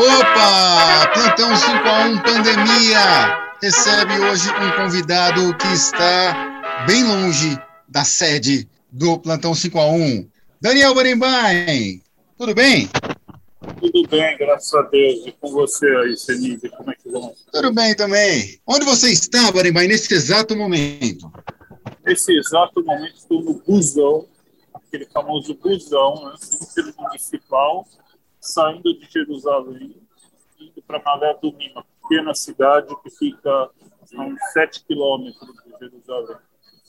Opa! Plantão 5 a 1 Pandemia recebe hoje um convidado que está bem longe da sede do Plantão 5 a 1 Daniel Barimbain, tudo bem? Tudo bem, graças a Deus. E com você aí, Senise, como é que vão? Tudo bem também. Onde você está, Barimbain, nesse exato momento? Nesse exato momento estou no busão, aquele famoso busão, né, municipal, saindo de Jerusalém, indo para Malé do Lima, pequena cidade que fica a uns 7 quilômetros de Jerusalém.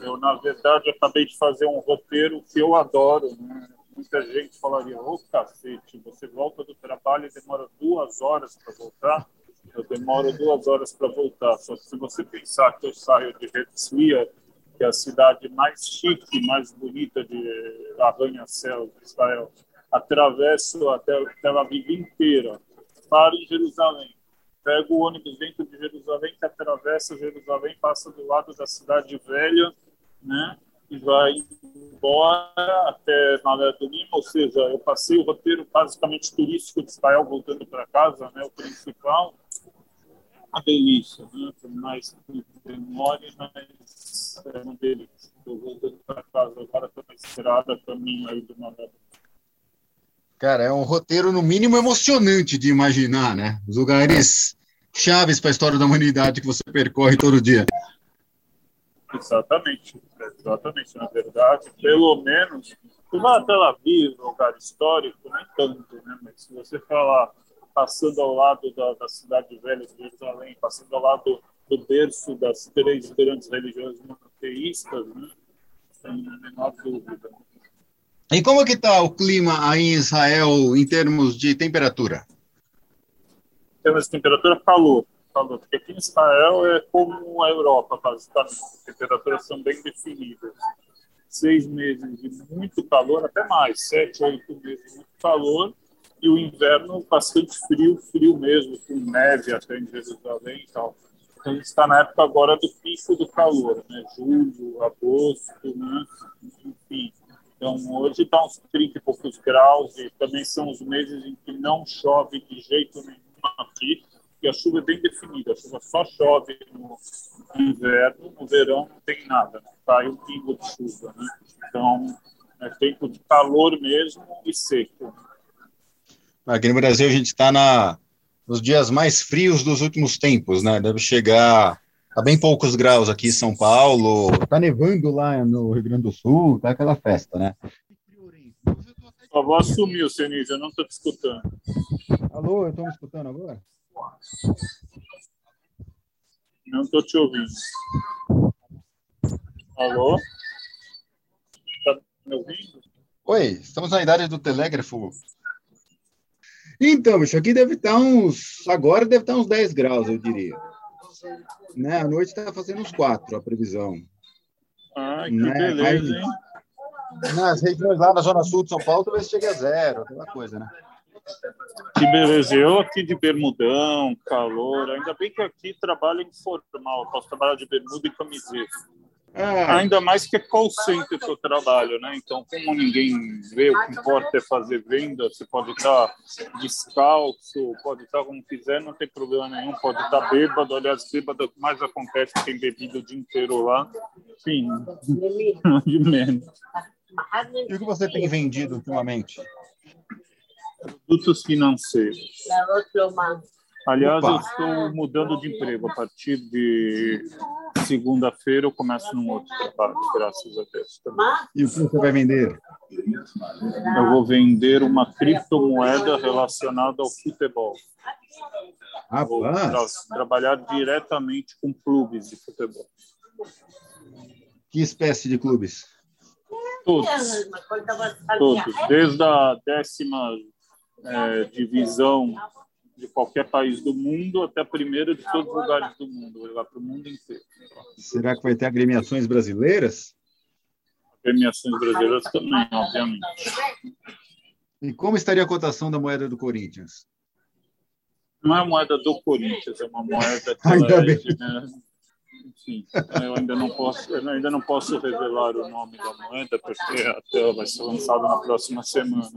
Eu, na verdade, acabei de fazer um roteiro que eu adoro. Né? Muita gente falaria, ô oh, cacete, você volta do trabalho e demora duas horas para voltar. Eu demoro duas horas para voltar. Só que se você pensar que eu saio de Herzliya, que é a cidade mais chique, mais bonita de arranha-céu de Israel, atravesso até Tel Aviv inteira, paro em Jerusalém, pego o ônibus dentro de Jerusalém, que atravessa Jerusalém, passa do lado da cidade velha, né? E vai embora até Malé do Lima, ou seja, eu passei o roteiro basicamente turístico de Israel voltando para casa, né? O principal, uma delícia, né? Por mais que demore, mas é uma delícia. Estou voltando para casa agora, estou na estrada, caminho aí do Malé. Cara, é um roteiro, no mínimo, emocionante de imaginar, né? Os lugares chaves para a história da humanidade que você percorre todo dia. Exatamente, exatamente. Na verdade, pelo menos, até Tel Aviv, lugar histórico, nem tanto, né? Mas se você falar passando ao lado da, da cidade velha de Jerusalém, passando ao lado do berço das três grandes religiões monoteístas, né? Sem a menor dúvida. E como que está o clima aí em Israel em termos de temperatura? Em termos de temperatura, calor. calor. Porque aqui em Israel é como a Europa, basicamente. As temperaturas são bem definidas. Seis meses de muito calor, até mais, sete, oito meses de muito calor, e o inverno bastante frio, frio mesmo, com neve até em Jerusalém e tal. Então, a gente está na época agora do pico do calor, né? Julho, agosto, né? Enfim, então, hoje está uns 30 e poucos graus e também são os meses em que não chove de jeito nenhum aqui, e a chuva é bem definida. A chuva só chove no inverno, no verão não tem nada, não cai um pingo de chuva. Né? Então, é tempo de calor mesmo e seco. Aqui no Brasil a gente está nos dias mais frios dos últimos tempos, né? Deve chegar Tá bem poucos graus aqui em São Paulo. Tá nevando lá no Rio Grande do Sul, tá aquela festa, né? A voz sumiu, Senise, eu não estou te escutando. Alô, eu estou me escutando agora? Não estou te ouvindo. Alô? Está me ouvindo? Oi, estamos na idade do telégrafo. Então, bicho, aqui deve estar uns. Agora deve estar uns 10 graus, eu diria. Né? À noite está fazendo uns quatro a previsão. Ah, que né? beleza, hein? Nas regiões lá na Zona Sul de São Paulo, talvez chegue a zero, aquela coisa, né? Que beleza. Eu aqui de bermudão, calor. Ainda bem que aqui trabalho informal. Posso trabalhar de bermuda e camiseta. É. Ainda mais que é call center que eu trabalho, né? Então, como ninguém vê, o que importa é fazer venda, você pode estar descalço, pode estar como quiser, não tem problema nenhum, pode estar bêbado, aliás, bêbado é o que mais acontece, tem bebido o dia inteiro lá. Enfim, de menos. E o que você tem vendido ultimamente? Produtos financeiros. Aliás, Opa. eu estou mudando de emprego. A partir de segunda-feira eu começo num outro trabalho, graças a Deus. Também. E o que você vai vender? Eu vou vender uma criptomoeda relacionada ao futebol. Vou tra trabalhar diretamente com clubes de futebol. Que espécie de clubes? Todos. Todos. Desde a décima é, divisão de qualquer país do mundo até a primeira de todos os lugares do mundo, vai levar para o mundo inteiro. Será que vai ter agremiações brasileiras? Agremiações brasileiras também, obviamente. E como estaria a cotação da moeda do Corinthians? Não é moeda do Corinthians, é uma moeda que Ainda bem. É, enfim, eu ainda não posso, eu ainda não posso revelar o nome da moeda porque até vai ser lançado na próxima semana.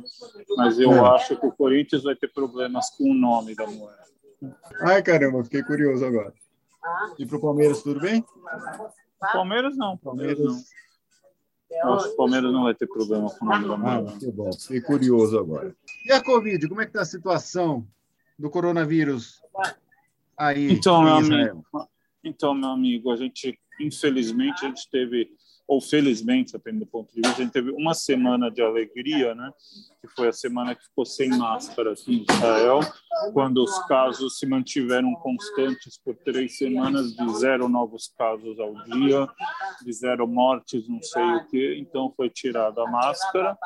Mas eu é. acho que o Corinthians vai ter problemas com o nome da moeda. Ai caramba, fiquei curioso agora. E para o Palmeiras tudo bem? Palmeiras não, Palmeiras, não. Eu acho que o Palmeiras não vai ter problema com o nome da moeda. Ah, que bom, fiquei curioso agora. E a Covid, como é que está a situação do coronavírus aí então, meu amigo, então, meu amigo, a gente, infelizmente, a gente teve, ou felizmente, dependendo do ponto de vista, a gente teve uma semana de alegria, né? Que foi a semana que ficou sem máscara aqui em Israel, quando os casos se mantiveram constantes por três semanas, de zero novos casos ao dia, de zero mortes, não sei o quê. Então, foi tirada a máscara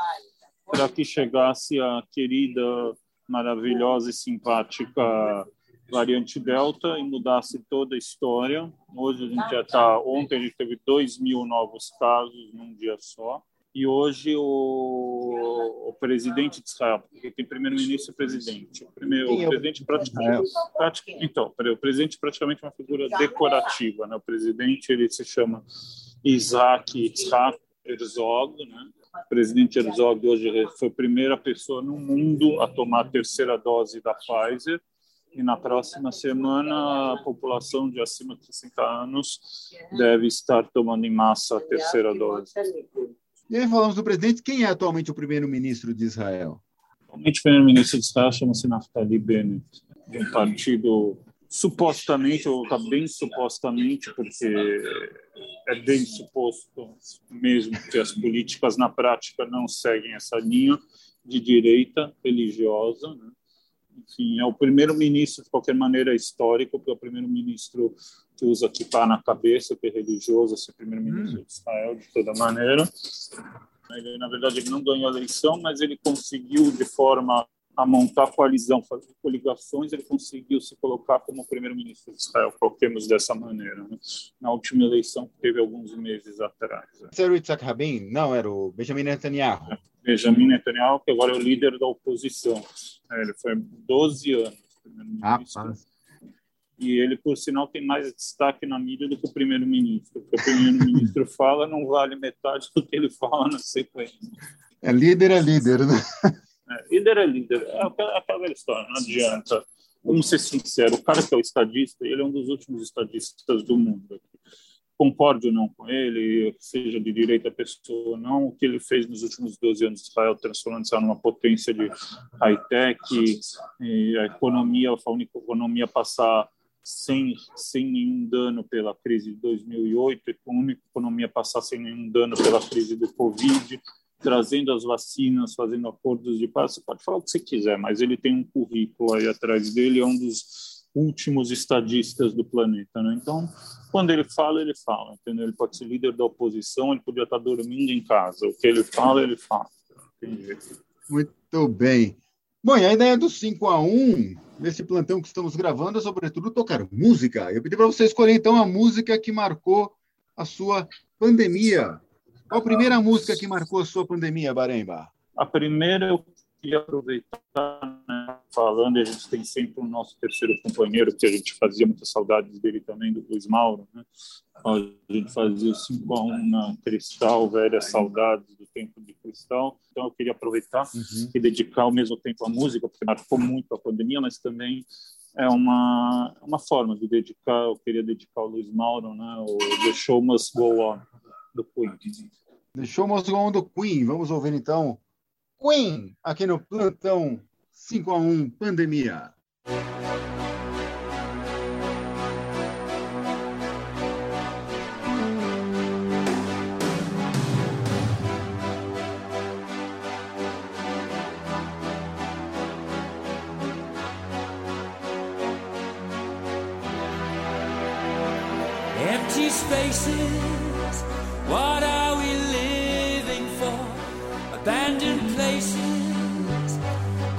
para que chegasse a querida maravilhosa e simpática variante Delta e mudasse toda a história. Hoje a gente já está. Ontem a gente teve 2 mil novos casos num dia só. E hoje o, o presidente de Israel, porque tem primeiro-ministro e presidente. O, primeiro, o é presidente praticamente, praticamente, então, o presidente praticamente é uma figura decorativa, né? O presidente ele se chama Isaac Yitzhak Herzog, né? O presidente Herzog hoje foi a primeira pessoa no mundo a tomar a terceira dose da Pfizer e na próxima semana a população de acima de 60 anos deve estar tomando em massa a terceira dose. E aí falamos do presidente, quem é atualmente o primeiro-ministro de Israel? Atualmente o primeiro-ministro de Israel chama-se Naftali Bennett, de um partido supostamente, ou está bem supostamente, porque é bem suposto mesmo que as políticas na prática não seguem essa linha de direita religiosa. Né? Enfim, é o primeiro-ministro, de qualquer maneira, histórico, porque é o primeiro-ministro que usa kippah na cabeça, que é religioso, ser primeiro-ministro hum. de Israel, de toda maneira. Ele, na verdade, ele não ganhou a eleição, mas ele conseguiu, de forma a montar coalizão, fazer coligações, ele conseguiu se colocar como primeiro-ministro de Israel, coloquemos dessa maneira, né? na última eleição que teve alguns meses atrás. Né? Era o Yitzhak Rabin? Não, era o Benjamin Netanyahu. Benjamin Netanyahu, que agora é o líder da oposição. É, ele foi 12 anos primeiro-ministro. E ele, por sinal, tem mais destaque na mídia do que o primeiro-ministro. Porque o primeiro-ministro fala, não vale metade do que ele fala na sequência. É líder, é líder, né? É, líder é líder. É aquela, aquela história, não adianta. Vamos ser sinceros, o cara que é o estadista, ele é um dos últimos estadistas do mundo. Concorde ou não com ele, seja de direita pessoa ou não, o que ele fez nos últimos 12 anos Israel, transformando Israel numa potência de high-tech, a economia, a única economia passar sem, sem nenhum dano pela crise de 2008, a única economia passar sem nenhum dano pela crise do Covid, trazendo as vacinas, fazendo acordos de paz. Você pode falar o que você quiser, mas ele tem um currículo aí atrás dele, é um dos últimos estadistas do planeta. Né? Então, quando ele fala, ele fala. Entendeu? Ele pode ser líder da oposição, ele podia estar dormindo em casa. O que ele fala, ele fala. Muito bem. Bom, e a ideia do 5 a 1 nesse plantão que estamos gravando é, sobretudo, tocar música. Eu pedi para você escolher, então, a música que marcou a sua pandemia. Qual a primeira música que marcou a sua pandemia, Baremba? A primeira eu queria aproveitar, né, falando, a gente tem sempre o nosso terceiro companheiro, que a gente fazia muitas saudades dele também, do Luiz Mauro, né? A gente fazia o 5 a 1 na Cristal, velhas saudades do tempo de Cristal. Então eu queria aproveitar uhum. e dedicar ao mesmo tempo a música, porque marcou muito a pandemia, mas também é uma, uma forma de dedicar, eu queria dedicar ao Luiz Mauro, né? O The Show Must Go On, do Queen. Deixou o on do Queen. Vamos ouvir então Queen aqui no Plantão 5 a 1 Pandemia. Empty spaces, what are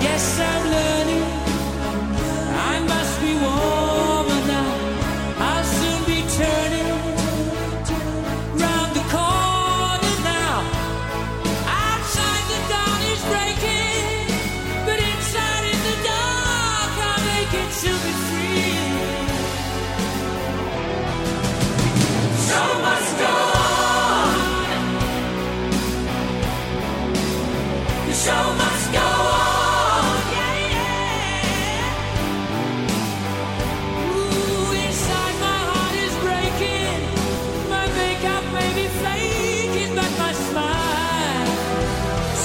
Yes.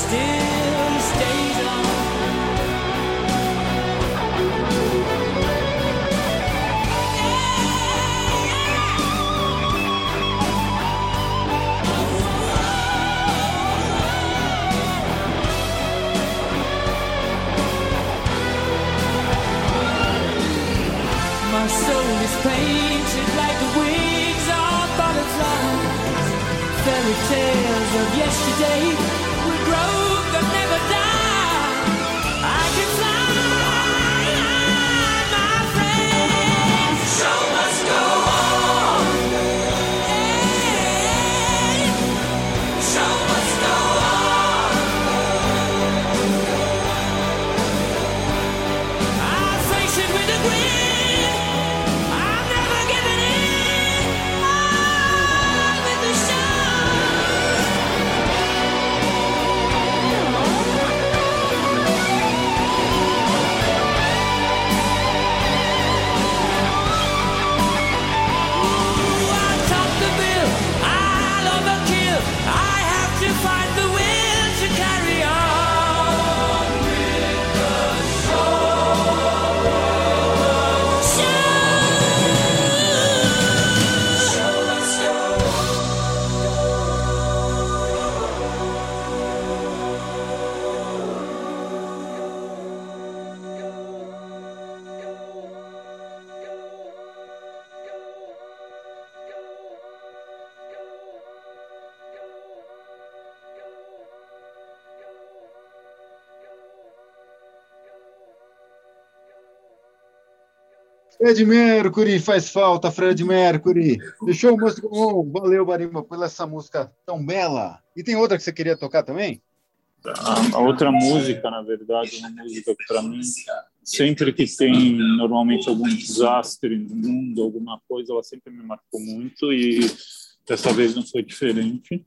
still Fred Mercury faz falta, Fred Mercury. Deixou o músico bom. Valeu, Barimba, pela essa música tão bela. E tem outra que você queria tocar também? A, outra música, na verdade, uma música que para mim, sempre que tem normalmente algum desastre no mundo, alguma coisa, ela sempre me marcou muito e dessa vez não foi diferente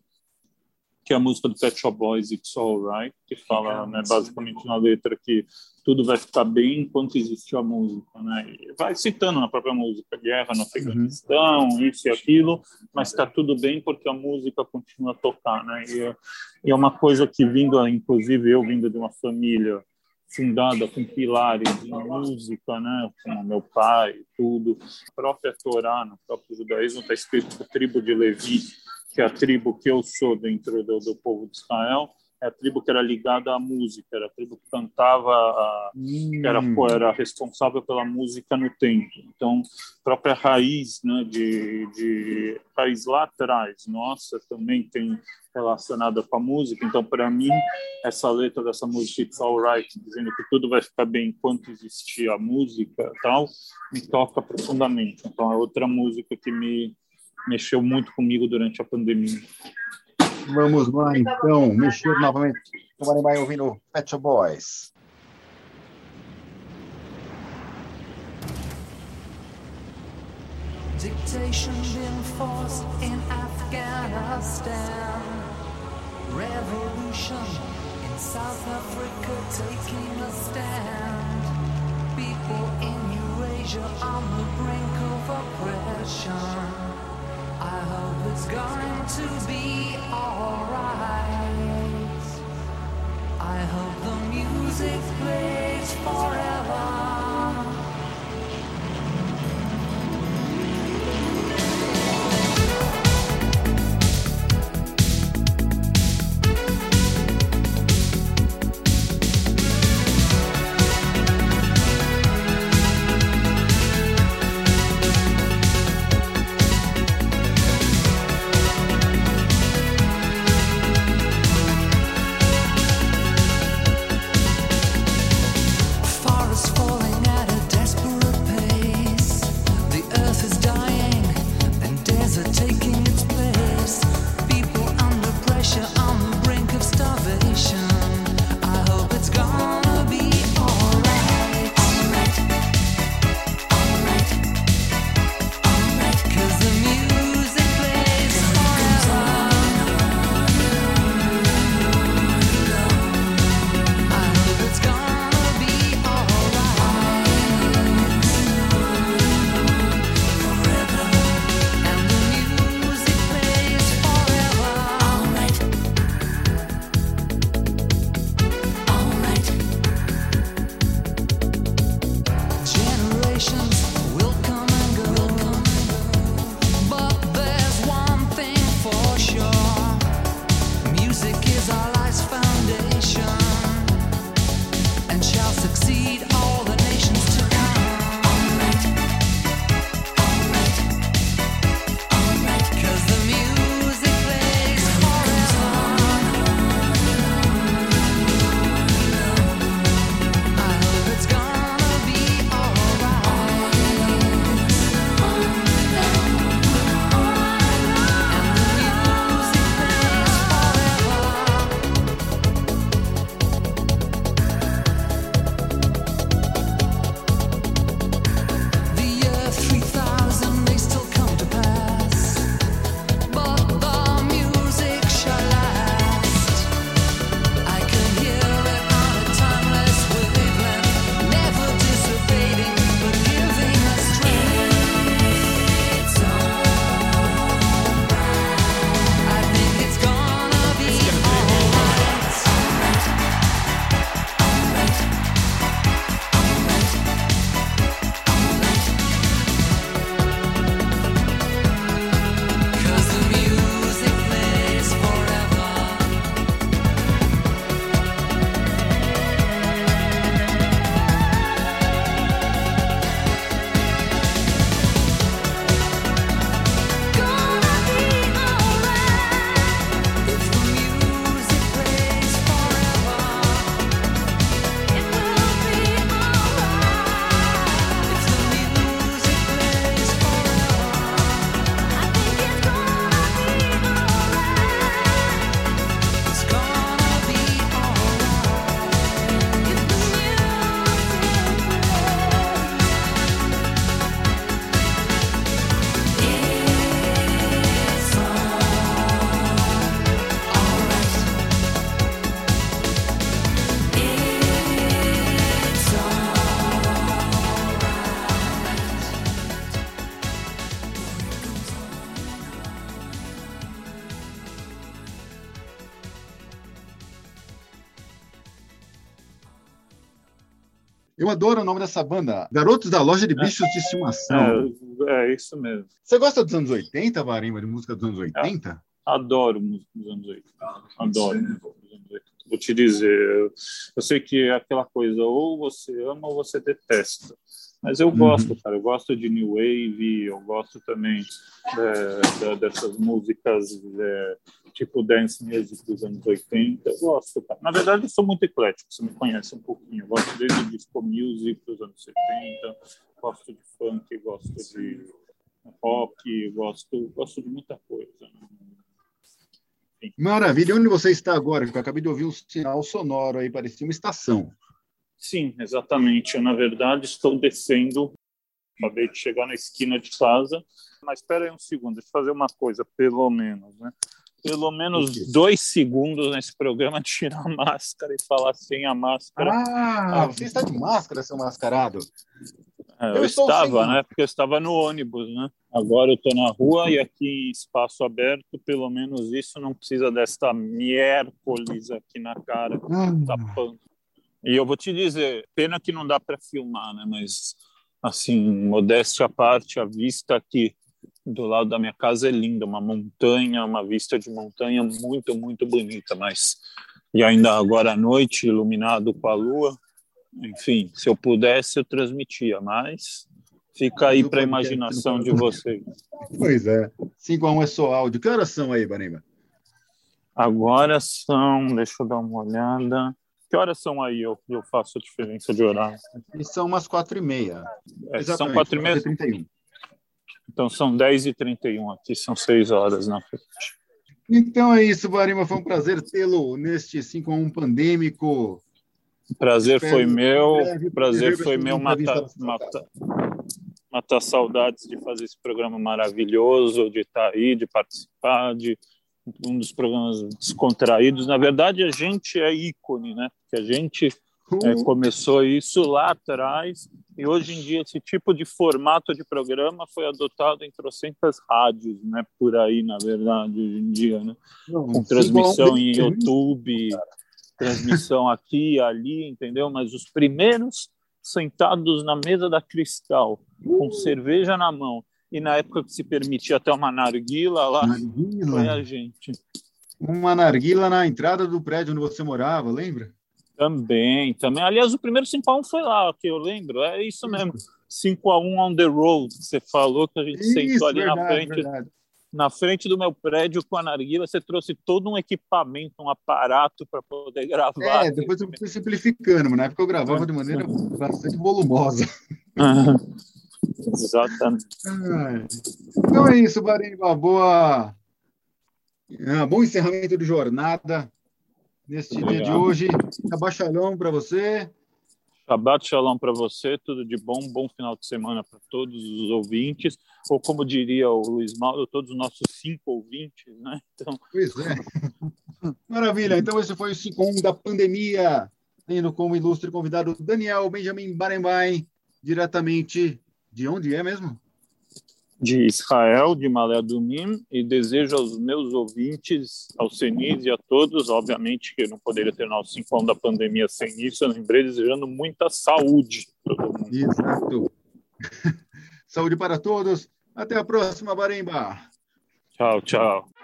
que é a música do Pet Shop Boys, It's Alright, que fala né, basicamente na letra que tudo vai ficar bem enquanto existe a música, né? E vai citando na própria música guerra no Afeganistão, uhum. isso e aquilo, mas está tudo bem porque a música continua a tocar, né? E, e, é uma coisa que vindo, inclusive eu vindo de uma família fundada com pilares de música, né, com meu pai, tudo, a própria Torá, no próprio judaísmo está escrito que a tribo de Levi que é a tribo que eu sou dentro do, do povo de Israel, é a tribo que era ligada à música, era a tribo que cantava, a, hum. que era, era responsável pela música no templo. Então, própria raiz, né, de, de raiz lá atrás, nossa, também tem relacionada com a música. Então, para mim, essa letra dessa música It's Alright, dizendo que tudo vai ficar bem enquanto existir a música, tal, me toca profundamente. Então, é outra música que me mexeu muito comigo durante a pandemia. Vamos lá, então, mexer novamente. Tomara vai ouvindo Pet Shop Boys. Dictation been forced in Afghanistan. Revolution in South Africa taking a stand. People in going to be alright. I hope the music plays forever. Eu adoro o nome dessa banda, Garotos da Loja de é. Bichos de Estimação. É, é isso mesmo. Você gosta dos anos 80, Varimba, de música dos anos 80? É, adoro música dos anos 80. Adoro música dos anos 80. Vou te dizer, eu sei que é aquela coisa, ou você ama ou você detesta. Mas eu gosto, uhum. cara. Eu gosto de New Wave, eu gosto também é, dessas músicas é, tipo dance music dos anos 80. Eu gosto, cara. Na verdade, eu sou muito eclético, você me conhece um pouquinho. Eu gosto desde disco music dos anos 70, gosto de funk, gosto de rock, gosto, gosto de muita coisa. Enfim. Maravilha. Onde você está agora? Eu acabei de ouvir um sinal sonoro aí, parecia uma estação. Sim, exatamente. Eu, na verdade, estou descendo. Acabei de chegar na esquina de casa. Mas espera aí um segundo, deixa eu fazer uma coisa, pelo menos. Né? pelo menos dois segundos nesse programa tirar a máscara e falar sem a máscara. Ah, você está de máscara, seu mascarado. É, eu, eu estava, sem... né? Porque eu estava no ônibus, né? Agora eu estou na rua e aqui em espaço aberto, pelo menos isso não precisa desta miércoles aqui na cara, hum. tapando. E eu vou te dizer, pena que não dá para filmar, né? Mas, assim, modéstia à parte, a vista aqui do lado da minha casa é linda, uma montanha, uma vista de montanha muito, muito bonita, mas e ainda agora à noite, iluminado com a lua, enfim, se eu pudesse eu transmitia, mas fica aí para a imaginação de vocês. Pois é, 5 a 1 é só áudio. Que horas são aí, Banima? Agora são, deixa eu dar uma olhada. Que horas são aí? Eu, eu faço a diferença de horário. E são umas quatro e meia. É, são quatro e meia. Então são 10h31 aqui, são 6 horas na frente. Então é isso, Barima. Foi um prazer tê-lo neste 5 a 1 pandêmico. Prazer Espero foi meu. Breve, prazer foi meu matar, matar, matar saudades de fazer esse programa maravilhoso, de estar aí, de participar, de um dos programas descontraídos. Na verdade, a gente é ícone, né? Que a gente é, uhum. começou isso lá atrás e hoje em dia esse tipo de formato de programa foi adotado em trocentas rádios, né? Por aí, na verdade, hoje em dia, né? Com transmissão em YouTube, transmissão aqui ali, entendeu? Mas os primeiros sentados na mesa da Cristal, com cerveja na mão, e na época que se permitia até uma narguila lá, narguila. foi a gente. Uma narguila na entrada do prédio onde você morava, lembra? Também, também. Aliás, o primeiro 5x1 foi lá, que eu lembro. É isso mesmo. 5x1 on the road, que você falou, que a gente isso, sentou ali verdade, na frente. Verdade. Na frente do meu prédio com a narguila, você trouxe todo um equipamento, um aparato para poder gravar. É, depois eu fui simplificando, mas na época eu gravava de maneira bastante volumosa. Exatamente. Então é isso, Barimba. Boa. Ah, bom encerramento de jornada neste dia de hoje. Shabbat Shalom para você. Shabbat Shalom para você, tudo de bom, bom final de semana para todos os ouvintes, ou como diria o Luiz Mauro, todos os nossos cinco ouvintes, né? Então... Pois é. Maravilha, então esse foi o 5 da pandemia, tendo como ilustre convidado Daniel Benjamin Barenbain, diretamente de onde é mesmo? de Israel, de Malé Dumim, e desejo aos meus ouvintes, aos CENIs e a todos, obviamente que eu não poderia ter o cinco anos da pandemia sem isso, eu lembrei desejando muita saúde todo mundo. Exato. saúde para todos. Até a próxima, Baremba. Tchau, tchau.